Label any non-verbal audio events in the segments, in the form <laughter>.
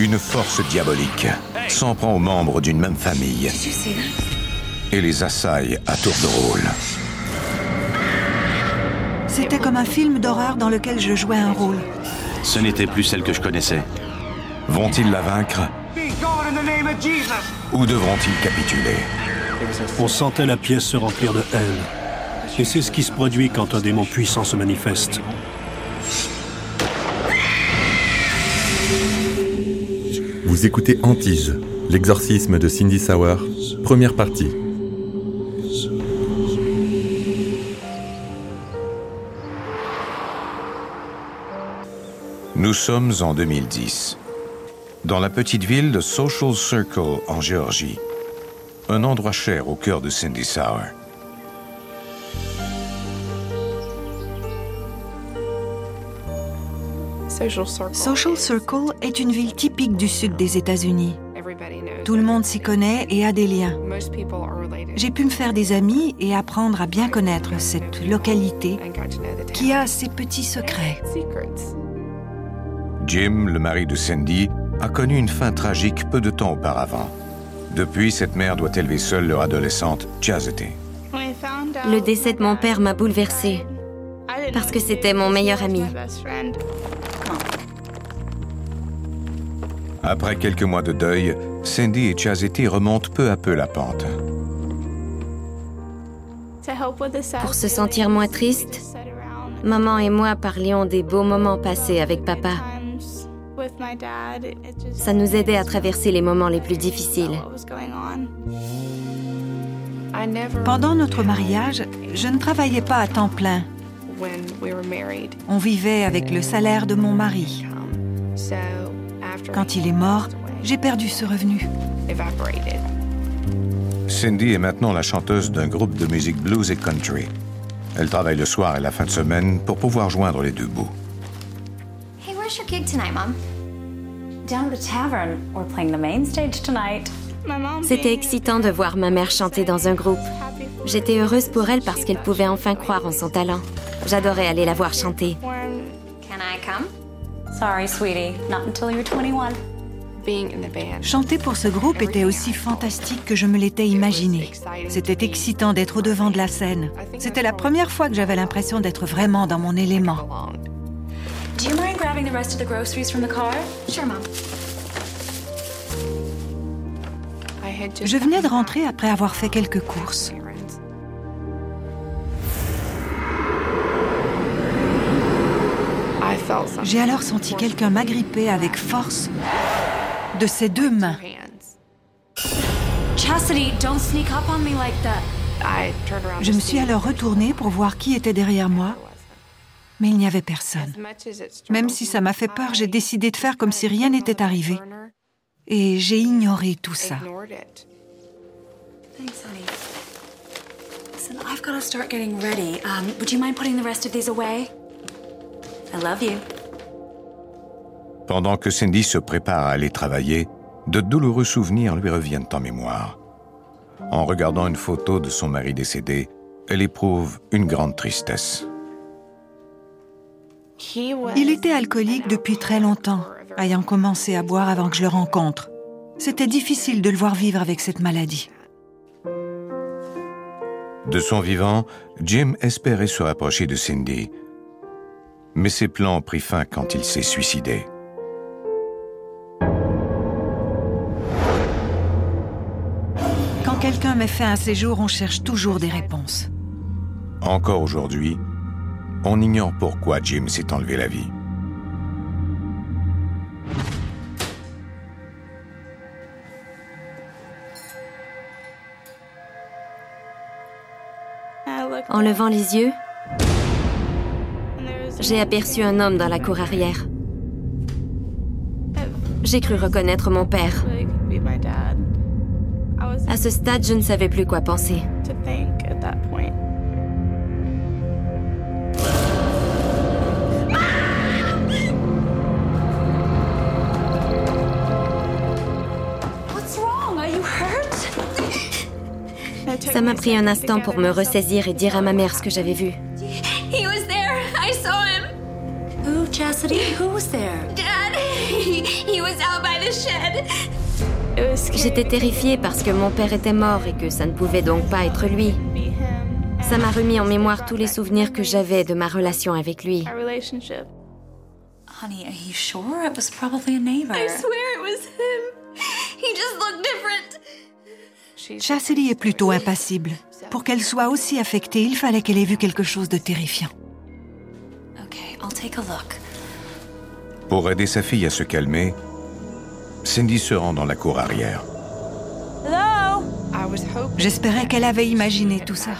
Une force diabolique s'en prend aux membres d'une même famille et les assaille à tour de rôle. C'était comme un film d'horreur dans lequel je jouais un rôle. Ce n'était plus celle que je connaissais. Vont-ils la vaincre Ou devront-ils capituler On sentait la pièce se remplir de haine. Et c'est ce qui se produit quand un démon puissant se manifeste. Vous écoutez Antise, l'exorcisme de Cindy Sauer, première partie. Nous sommes en 2010. Dans la petite ville de Social Circle en Géorgie. Un endroit cher au cœur de Cindy Sauer. Social Circle est une ville typique du sud des États-Unis. Tout le monde s'y connaît et a des liens. J'ai pu me faire des amis et apprendre à bien connaître cette localité qui a ses petits secrets. Jim, le mari de Cindy, a connu une fin tragique peu de temps auparavant. Depuis, cette mère doit élever seule leur adolescente, Chastity. Le décès de mon père m'a bouleversée parce que c'était mon meilleur ami. Après quelques mois de deuil, Cindy et Chastity remontent peu à peu la pente. Pour se sentir moins triste, maman et moi parlions des beaux moments passés avec papa. Ça nous aidait à traverser les moments les plus difficiles. Pendant notre mariage, je ne travaillais pas à temps plein. On vivait avec le salaire de mon mari. Quand il est mort, j'ai perdu ce revenu. Cindy est maintenant la chanteuse d'un groupe de musique blues et country. Elle travaille le soir et la fin de semaine pour pouvoir joindre les deux bouts. Hey, where's your gig tonight, Mom? Down at the tavern. We're playing the main stage tonight. C'était excitant de voir ma mère chanter dans un groupe. J'étais heureuse pour elle parce qu'elle pouvait enfin croire en son talent. J'adorais aller la voir chanter. Can I come? Sorry, sweetie. Not until you're 21. Chanter pour ce groupe était aussi fantastique que je me l'étais imaginé. C'était excitant d'être au devant de la scène. C'était la première fois que j'avais l'impression d'être vraiment dans mon élément. Do you mind grabbing the rest of the groceries from the car? Sure, Mom. Je venais de rentrer après avoir fait quelques courses. J'ai alors senti quelqu'un m'agripper avec force de ses deux mains. Chastity, don't sneak up on me like that. Je me suis alors retournée pour voir qui était derrière moi, mais il n'y avait personne. Même si ça m'a fait peur, j'ai décidé de faire comme si rien n'était arrivé. Et j'ai ignoré tout ça. Thanks, honey. Listen, I've got to start getting ready. Um, would you mind putting the rest of these away? I love you. Pendant que Cindy se prépare à aller travailler, de douloureux souvenirs lui reviennent en mémoire. En regardant une photo de son mari décédé, elle éprouve une grande tristesse. Il était alcoolique depuis très longtemps, ayant commencé à boire avant que je le rencontre. C'était difficile de le voir vivre avec cette maladie. De son vivant, Jim espérait se rapprocher de Cindy. Mais ses plans ont pris fin quand il s'est suicidé. Quelqu'un met fin à ses jours, on cherche toujours des réponses. Encore aujourd'hui, on ignore pourquoi Jim s'est enlevé la vie. En levant les yeux, j'ai aperçu un homme dans la cour arrière. J'ai cru reconnaître mon père. À ce stade, je ne savais plus quoi penser. Ça m'a pris un instant pour me ressaisir et dire à ma mère ce que j'avais vu. He was there. I saw him. Who, Chastity? Who was there? Dad. <laughs> He, was out by the shed. J'étais terrifiée parce que mon père était mort et que ça ne pouvait donc pas être lui. Ça m'a remis en mémoire tous les souvenirs que j'avais de ma relation avec lui. Honey, are you sure? It was probably a neighbor. I swear it was him. He just looked different. Chastity est plutôt impassible. Pour qu'elle soit aussi affectée, il fallait qu'elle ait vu quelque chose de terrifiant. Pour aider sa fille à se calmer, Cindy se rend dans la cour arrière. J'espérais qu'elle avait imaginé tout ça.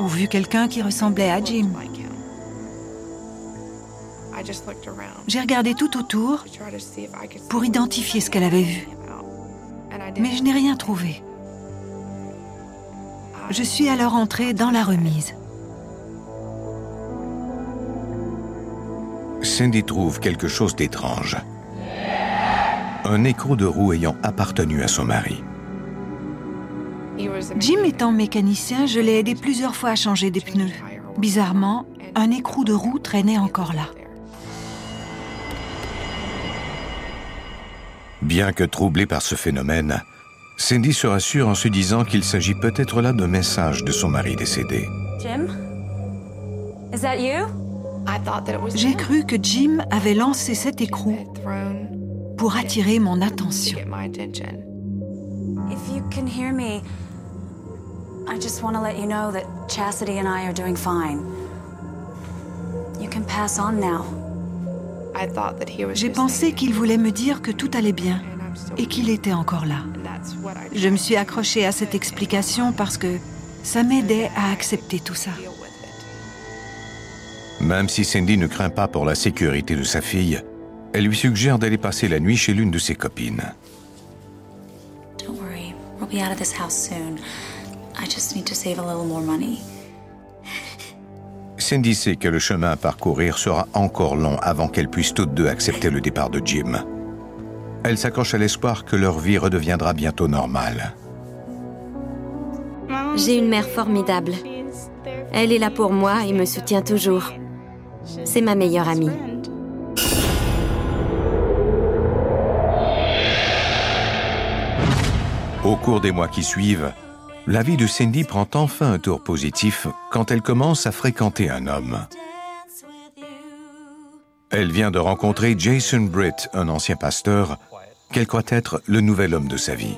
Ou vu quelqu'un qui ressemblait à Jim. J'ai regardé tout autour pour identifier ce qu'elle avait vu mais je n'ai rien trouvé. Je suis alors entrée dans la remise. Cindy trouve quelque chose d'étrange. Un écrou de roue ayant appartenu à son mari. Jim étant mécanicien, je l'ai aidé plusieurs fois à changer des pneus. Bizarrement, un écrou de roue traînait encore là. Bien que troublée par ce phénomène, Cindy se rassure en se disant qu'il s'agit peut-être là d'un message de son mari décédé. Jim? Is that you? J'ai cru que Jim avait lancé cet écrou pour attirer mon attention. If you can hear me, I just want to let you know that Chastity and I are doing fine. You can pass on now. J'ai pensé qu'il voulait me dire que tout allait bien et qu'il était encore là. Je me suis accrochée à cette explication parce que ça m'aidait à accepter tout ça. Même si Cindy ne craint pas pour la sécurité de sa fille, elle lui suggère d'aller passer la nuit chez l'une de ses copines. Cindy sait que le chemin à parcourir sera encore long avant qu'elles puissent toutes deux accepter le départ de Jim. Elle s'accroche à l'espoir que leur vie redeviendra bientôt normale. J'ai une mère formidable. Elle est là pour moi et me soutient toujours. C'est ma meilleure amie. Au cours des mois qui suivent, la vie de Cindy prend enfin un tour positif quand elle commence à fréquenter un homme. Elle vient de rencontrer Jason Britt, un ancien pasteur, qu'elle croit être le nouvel homme de sa vie.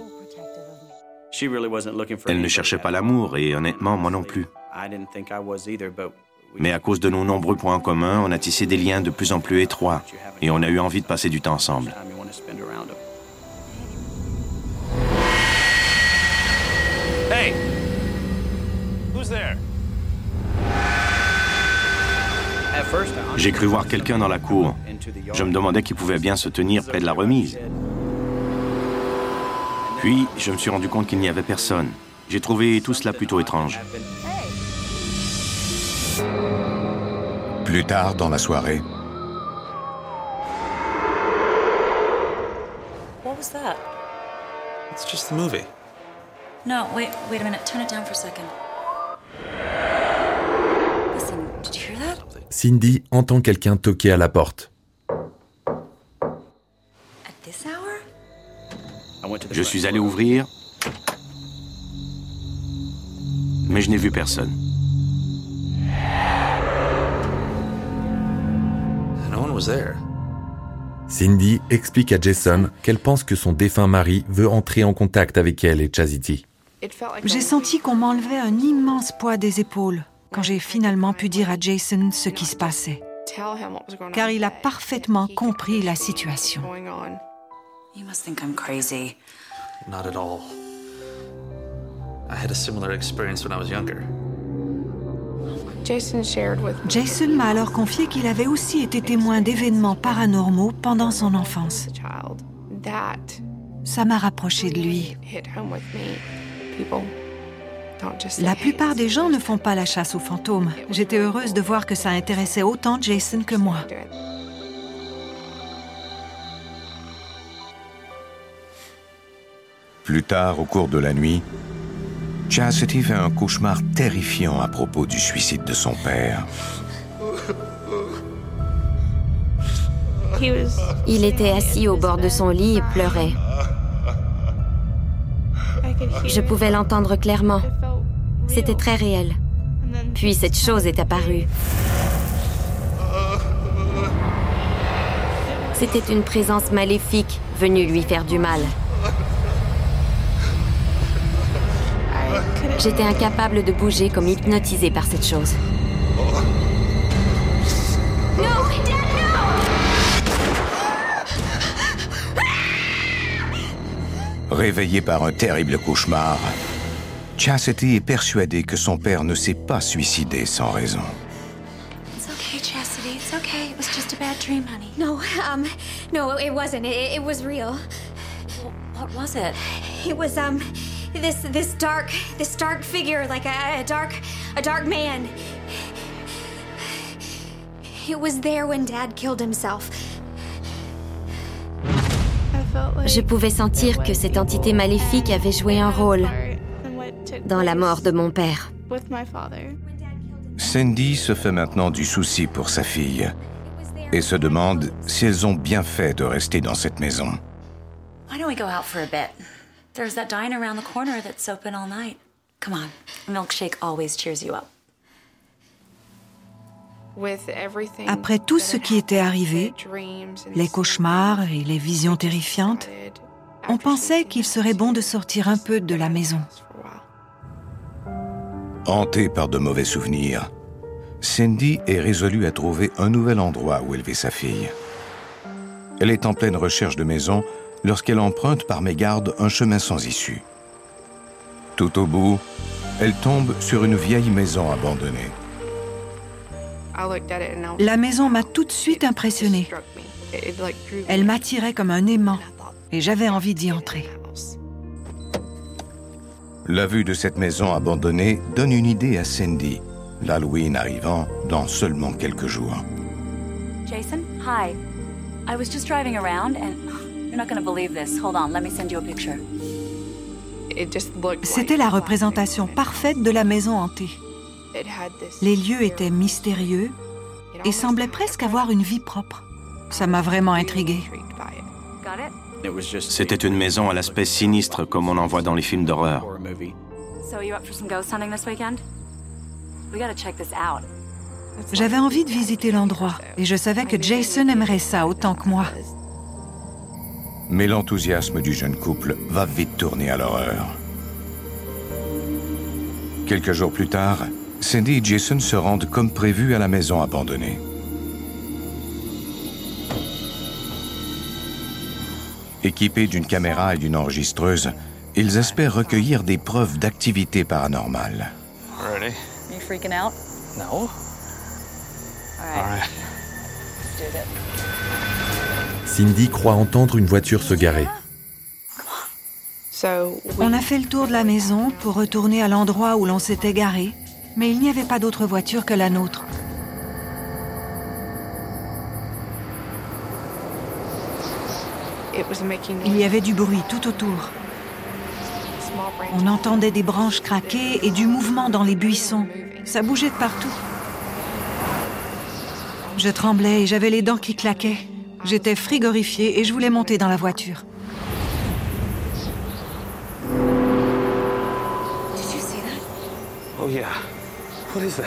Elle ne cherchait pas l'amour et honnêtement, moi non plus. Mais à cause de nos nombreux points communs, on a tissé des liens de plus en plus étroits et on a eu envie de passer du temps ensemble. Hey! Who's there? J'ai cru voir quelqu'un dans la cour. Je me demandais qui pouvait bien se tenir près de la remise. Puis, je me suis rendu compte qu'il n'y avait personne. J'ai trouvé tout cela plutôt étrange. Plus tard dans la soirée. What was that? It's just the movie. No, wait, wait a minute. Turn it down for a second. Listen, did you hear that? Cindy entend quelqu'un toquer à la porte. Je suis allé ouvrir, mais je n'ai vu personne. Cindy explique à Jason qu'elle pense que son défunt mari veut entrer en contact avec elle et Chastity. J'ai senti qu'on m'enlevait un immense poids des épaules quand j'ai finalement pu dire à Jason ce qui se passait. Car il a parfaitement compris la situation. You must think I'm crazy. Not at all. I had a similar experience when I was younger. Jason m'a alors confié qu'il avait aussi été témoin d'événements paranormaux pendant son enfance. Ça m'a rapproché de lui. La plupart des gens ne font pas la chasse aux fantômes. J'étais heureuse de voir que ça intéressait autant Jason que moi. Plus tard, au cours de la nuit, Chastity fait un cauchemar terrifiant à propos du suicide de son père. Il était assis au bord de son lit et pleurait. Je pouvais l'entendre clairement. C'était très réel. Puis cette chose est apparue. C'était une présence maléfique venue lui faire du mal. J'étais incapable de bouger comme hypnotisée par cette chose. Réveillé par un terrible cauchemar, Chastity est persuadée que son père ne s'est pas suicidé sans raison. It's okay, Chastity. It's okay. It was just a bad dream, honey. No, um, no, it wasn't. It, it was real. What was it? It was, um, this, this dark, this dark figure, like a, a dark, a dark man. It was there when Dad killed himself. Je pouvais sentir que cette entité maléfique avait joué un rôle dans la mort de mon père. Cindy se fait maintenant du souci pour sa fille et se demande si elles ont bien fait de rester dans cette maison. Why don't we go out for a bit? There's that diner around the corner that's open all night. Come on, a milkshake always cheers you up. Après tout ce qui était arrivé, les cauchemars et les visions terrifiantes, on pensait qu'il serait bon de sortir un peu de la maison. Hantée par de mauvais souvenirs, Cindy est résolue à trouver un nouvel endroit où élever sa fille. Elle est en pleine recherche de maison lorsqu'elle emprunte par mégarde un chemin sans issue. Tout au bout, elle tombe sur une vieille maison abandonnée. La maison m'a tout de suite impressionnée. Elle m'attirait comme un aimant et j'avais envie d'y entrer. La vue de cette maison abandonnée donne une idée à Cindy, l'Halloween arrivant dans seulement quelques jours. Jason, hi. I was just driving around and you're not to believe this. Hold on, let me send you a picture. C'était la représentation parfaite de la maison hantée. Les lieux étaient mystérieux et semblaient presque avoir une vie propre. Ça m'a vraiment intriguée. C'était une maison à l'aspect sinistre comme on en voit dans les films d'horreur. J'avais envie de visiter l'endroit et je savais que Jason aimerait ça autant que moi. Mais l'enthousiasme du jeune couple va vite tourner à l'horreur. Quelques jours plus tard, Cindy et Jason se rendent comme prévu à la maison abandonnée. Équipés d'une caméra et d'une enregistreuse, ils espèrent recueillir des preuves d'activité paranormale. Ready? You freaking out? No. All right. Let's do it. Cindy croit entendre une voiture se garer. On a fait le tour de la maison pour retourner à l'endroit où l'on s'était garé, mais il n'y avait pas d'autre voiture que la nôtre. Il y avait du bruit tout autour. On entendait des branches craquer et du mouvement dans les buissons. Ça bougeait de partout. Je tremblais et j'avais les dents qui claquaient. J'étais frigorifiée et je voulais monter dans la voiture. Oh yeah. What is that?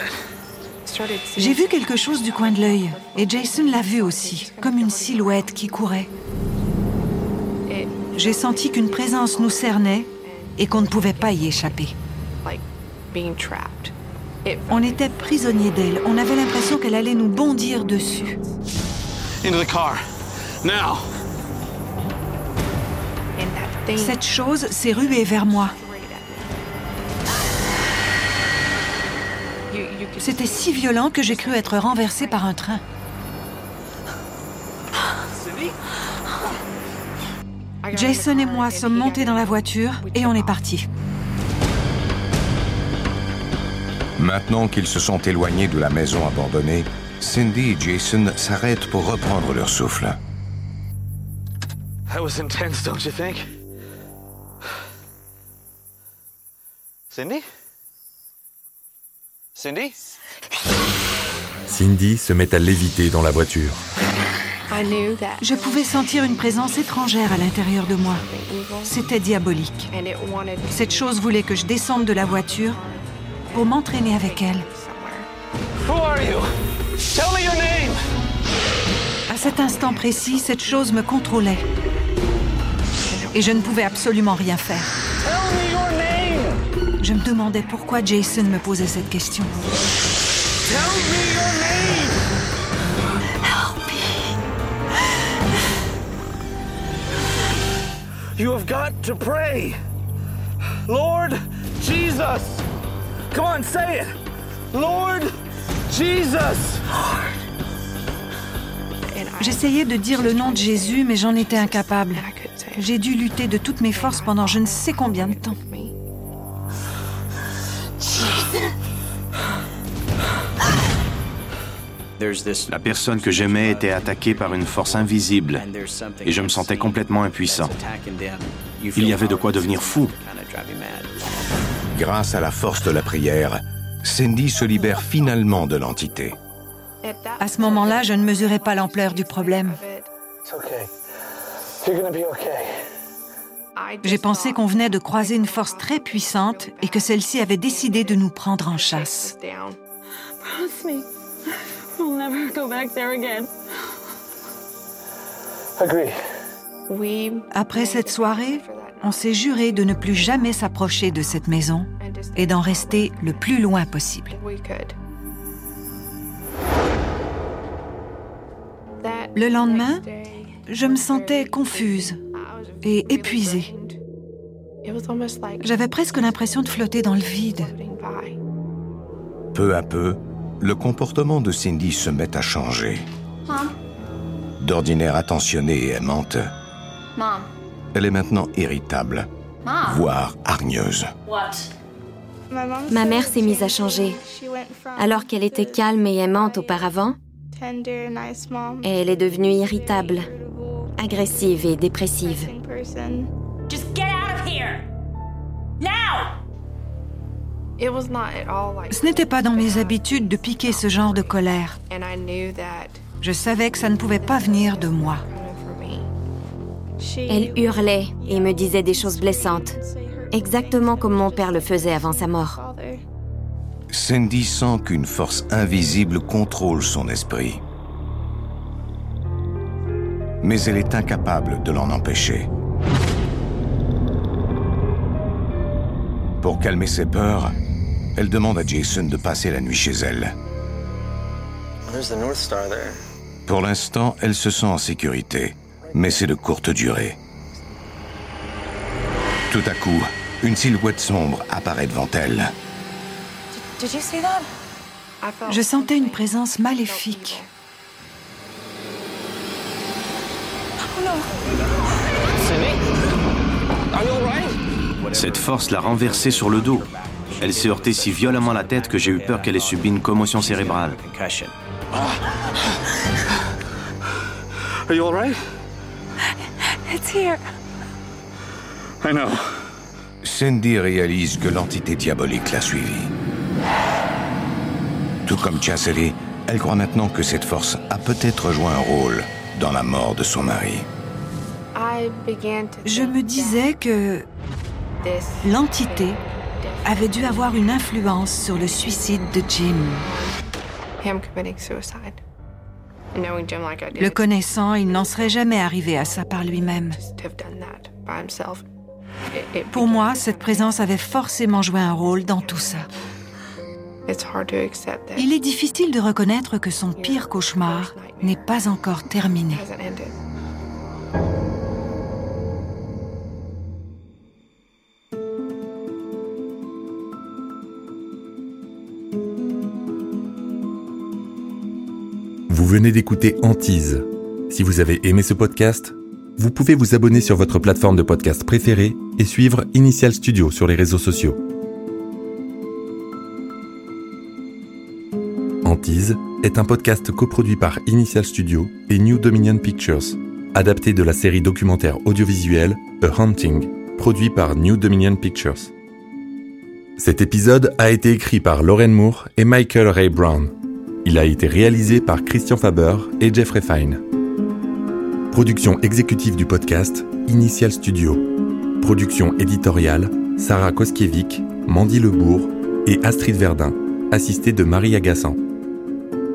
J'ai vu quelque chose du coin de l'œil et Jason l'a vu aussi, comme une silhouette qui courait. J'ai senti qu'une présence nous cernait et qu'on ne pouvait pas y échapper. On était prisonniers d'elle. On avait l'impression qu'elle allait nous bondir dessus. Into the car. Now. Cette chose s'est ruée vers moi. C'était si violent que j'ai cru être renversée par un train. Jason et moi sommes montés dans la voiture et on est partis. Maintenant qu'ils se sont éloignés de la maison abandonnée, Cindy et Jason s'arrêtent pour reprendre leur souffle. That was intense, don't you think? Cindy? Cindy? Cindy se met à léviter dans la voiture. Je pouvais sentir une présence étrangère à l'intérieur de moi. C'était diabolique. Cette chose voulait que je descende de la voiture pour m'entraîner avec elle. Who are you? Tell me your name! À cet instant précis, cette chose me contrôlait. Et je ne pouvais absolument rien faire. Tell me your name! Je me demandais pourquoi Jason me posait cette question. Tell me your name! You have got to pray. Lord Jesus. Come on, say it. Lord Jesus. J'essayais de dire le nom de Jésus, mais j'en étais incapable. J'ai dû lutter de toutes mes forces pendant je ne sais combien de temps. La personne que j'aimais était attaquée par une force invisible et je me sentais complètement impuissant. Il y avait de quoi devenir fou. Grâce à la force de la prière, Cindy se libère finalement de l'entité. À ce moment-là, je ne mesurais pas l'ampleur du problème. J'ai pensé qu'on venait de croiser une force très puissante et que celle-ci avait décidé de nous prendre en chasse. Promise me. We'll never go back there again. Agree. Après cette soirée, on s'est juré de ne plus jamais s'approcher de cette maison et d'en rester le plus loin possible. Le lendemain, je me sentais confuse et épuisée. J'avais presque l'impression de flotter dans le vide. Peu à peu, le comportement de Cindy se met à changer. D'ordinaire attentionnée et aimante, elle est maintenant irritable, voire hargneuse. Ma mère s'est mise à changer. Alors qu'elle était calme et aimante auparavant, elle est devenue irritable, agressive et dépressive. Ce n'était pas dans mes habitudes de piquer ce genre de colère. Je savais que ça ne pouvait pas venir de moi. Elle hurlait et me disait des choses blessantes, exactement comme mon père le faisait avant sa mort. Cindy sent qu'une force invisible contrôle son esprit. Mais elle est incapable de l'en empêcher. Pour calmer ses peurs, elle demande à Jason de passer la nuit chez elle. Pour l'instant, elle se sent en sécurité, mais c'est de courte durée. Tout à coup, une silhouette sombre apparaît devant elle. Did you see that? Je sentais une présence maléfique. Cette force l'a renversée sur le dos. Elle s'est heurtée si violemment la tête que j'ai eu peur qu'elle ait subi une commotion cérébrale. Are you all right? It's here. I know. Cindy réalise que l'entité diabolique l'a suivie. Tout comme Chastity, elle croit maintenant que cette force a peut-être joué un rôle dans la mort de son mari. Je me disais que l'entité avait dû avoir une influence sur le suicide de Jim. Le connaissant, il n'en serait jamais arrivé à ça par lui-même. Pour moi, cette présence avait forcément joué un rôle dans tout ça. Il est difficile de reconnaître que son pire cauchemar n'est pas encore terminé. Vous venez d'écouter Antise. Si vous avez aimé ce podcast, vous pouvez vous abonner sur votre plateforme de podcast préférée et suivre Initial Studio sur les réseaux sociaux. Antise est un podcast coproduit par Initial Studio et New Dominion Pictures, adapté de la série documentaire audiovisuelle A Hunting, produit par New Dominion Pictures. Cet épisode a été écrit par Lauren Moore et Michael Ray Brown. Il a été réalisé par Christian Faber et Jeffrey Fine. Production exécutive du podcast, Initial Studio. Production éditoriale, Sarah Koskiewicz, Mandy Lebourg et Astrid Verdun, assistée de Marie Agassan.